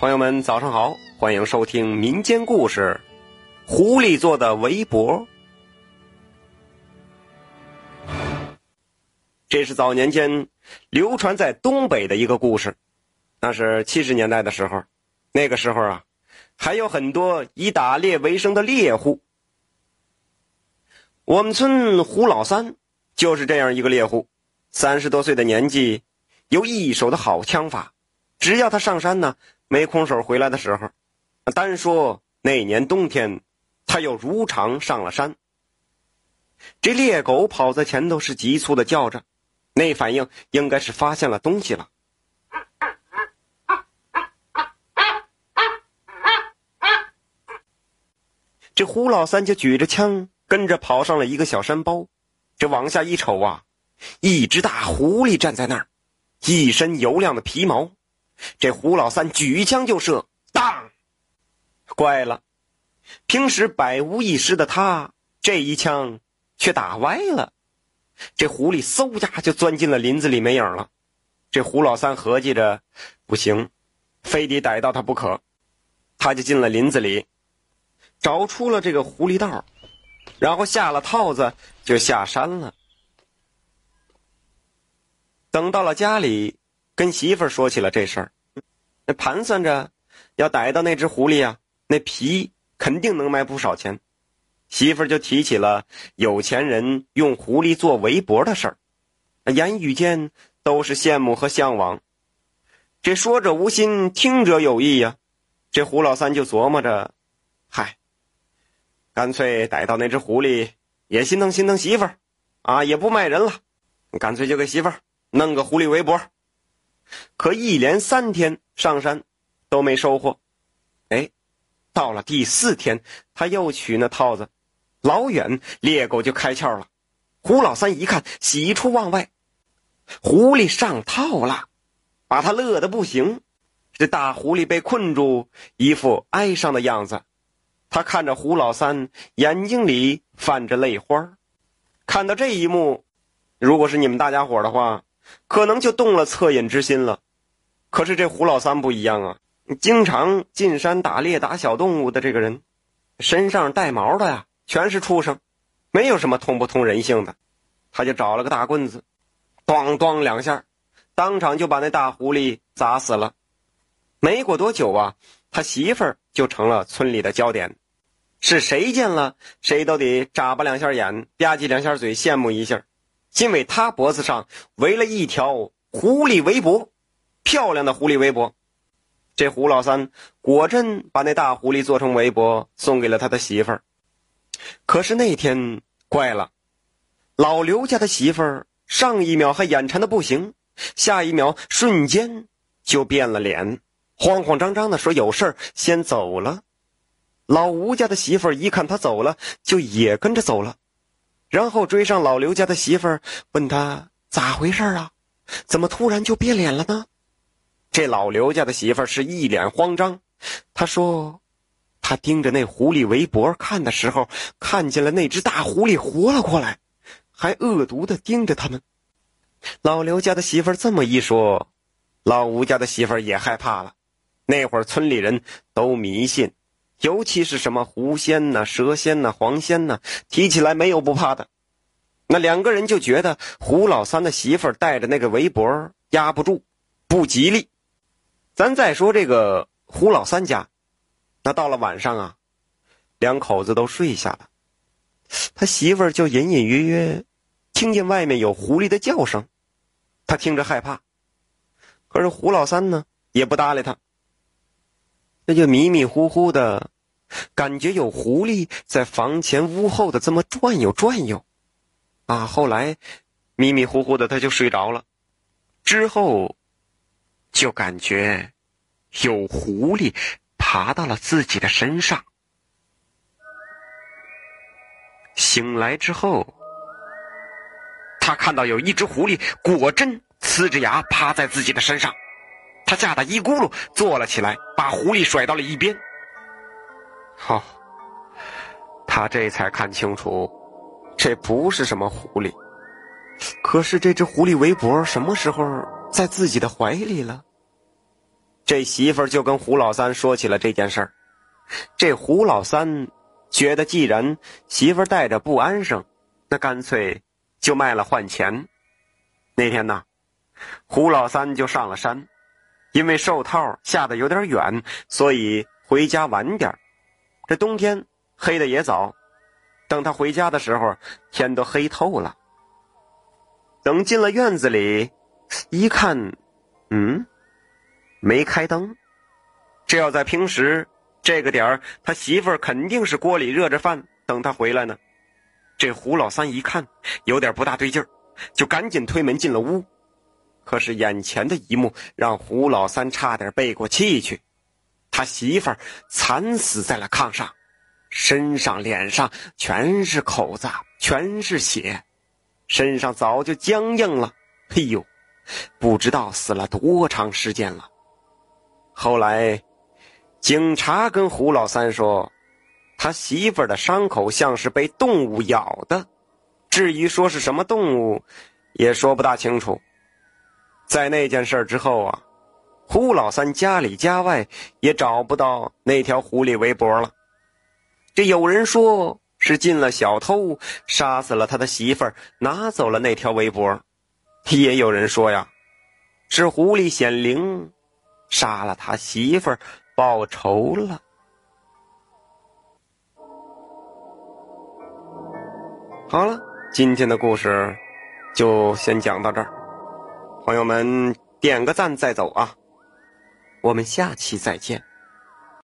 朋友们，早上好，欢迎收听民间故事《狐狸做的围脖》。这是早年间流传在东北的一个故事，那是七十年代的时候，那个时候啊，还有很多以打猎为生的猎户。我们村胡老三就是这样一个猎户，三十多岁的年纪，有一手的好枪法。只要他上山呢，没空手回来的时候，单说那年冬天，他又如常上了山。这猎狗跑在前头是急促的叫着，那反应应该是发现了东西了。这胡老三就举着枪跟着跑上了一个小山包，这往下一瞅啊，一只大狐狸站在那儿，一身油亮的皮毛。这胡老三举枪就射，当！怪了，平时百无一失的他，这一枪却打歪了。这狐狸嗖呀就钻进了林子里，没影了。这胡老三合计着，不行，非得逮到他不可。他就进了林子里，找出了这个狐狸道，然后下了套子就下山了。等到了家里。跟媳妇儿说起了这事儿，那盘算着要逮到那只狐狸啊，那皮肯定能卖不少钱。媳妇儿就提起了有钱人用狐狸做围脖的事儿，言语间都是羡慕和向往。这说者无心，听者有意呀。这胡老三就琢磨着，嗨，干脆逮到那只狐狸，也心疼心疼媳妇儿，啊，也不卖人了，干脆就给媳妇儿弄个狐狸围脖。可一连三天上山，都没收获。哎，到了第四天，他又取那套子，老远猎狗就开窍了。胡老三一看，喜出望外，狐狸上套了，把他乐得不行。这大狐狸被困住，一副哀伤的样子。他看着胡老三，眼睛里泛着泪花。看到这一幕，如果是你们大家伙的话。可能就动了恻隐之心了，可是这胡老三不一样啊，经常进山打猎打小动物的这个人，身上带毛的呀，全是畜生，没有什么通不通人性的。他就找了个大棍子，咣咣两下，当场就把那大狐狸砸死了。没过多久啊，他媳妇儿就成了村里的焦点，是谁见了谁都得眨巴两下眼，吧唧两下嘴，羡慕一下。因为他脖子上围了一条狐狸围脖，漂亮的狐狸围脖。这胡老三果真把那大狐狸做成围脖送给了他的媳妇儿。可是那天怪了，老刘家的媳妇儿上一秒还眼馋的不行，下一秒瞬间就变了脸，慌慌张张的说有事儿先走了。老吴家的媳妇儿一看他走了，就也跟着走了。然后追上老刘家的媳妇儿，问他咋回事啊？怎么突然就变脸了呢？这老刘家的媳妇儿是一脸慌张。他说：“他盯着那狐狸围脖看的时候，看见了那只大狐狸活了过来，还恶毒的盯着他们。”老刘家的媳妇儿这么一说，老吴家的媳妇儿也害怕了。那会儿村里人都迷信。尤其是什么狐仙呐、蛇仙呐、黄仙呐，提起来没有不怕的。那两个人就觉得胡老三的媳妇儿带着那个围脖压不住，不吉利。咱再说这个胡老三家，那到了晚上啊，两口子都睡下了，他媳妇儿就隐隐约约听见外面有狐狸的叫声，他听着害怕，可是胡老三呢也不搭理他。他就迷迷糊糊的，感觉有狐狸在房前屋后的这么转悠转悠，啊！后来迷迷糊糊的他就睡着了，之后就感觉有狐狸爬到了自己的身上。醒来之后，他看到有一只狐狸果真呲着牙趴在自己的身上。他吓得一咕噜坐了起来，把狐狸甩到了一边。好，他这才看清楚，这不是什么狐狸，可是这只狐狸围脖什么时候在自己的怀里了？这媳妇儿就跟胡老三说起了这件事儿。这胡老三觉得，既然媳妇儿带着不安生，那干脆就卖了换钱。那天呢，胡老三就上了山，因为寿套下的有点远，所以回家晚点这冬天黑的也早，等他回家的时候，天都黑透了。等进了院子里，一看，嗯，没开灯。这要在平时这个点儿，他媳妇儿肯定是锅里热着饭等他回来呢。这胡老三一看有点不大对劲儿，就赶紧推门进了屋。可是眼前的一幕让胡老三差点背过气去，他媳妇儿惨死在了炕上，身上脸上全是口子，全是血。身上早就僵硬了，哎呦，不知道死了多长时间了。后来，警察跟胡老三说，他媳妇儿的伤口像是被动物咬的，至于说是什么动物，也说不大清楚。在那件事之后啊，胡老三家里家外也找不到那条狐狸围脖了。这有人说。是进了小偷，杀死了他的媳妇儿，拿走了那条围脖。也有人说呀，是狐狸显灵，杀了他媳妇儿报仇了。好了，今天的故事就先讲到这儿，朋友们点个赞再走啊！我们下期再见。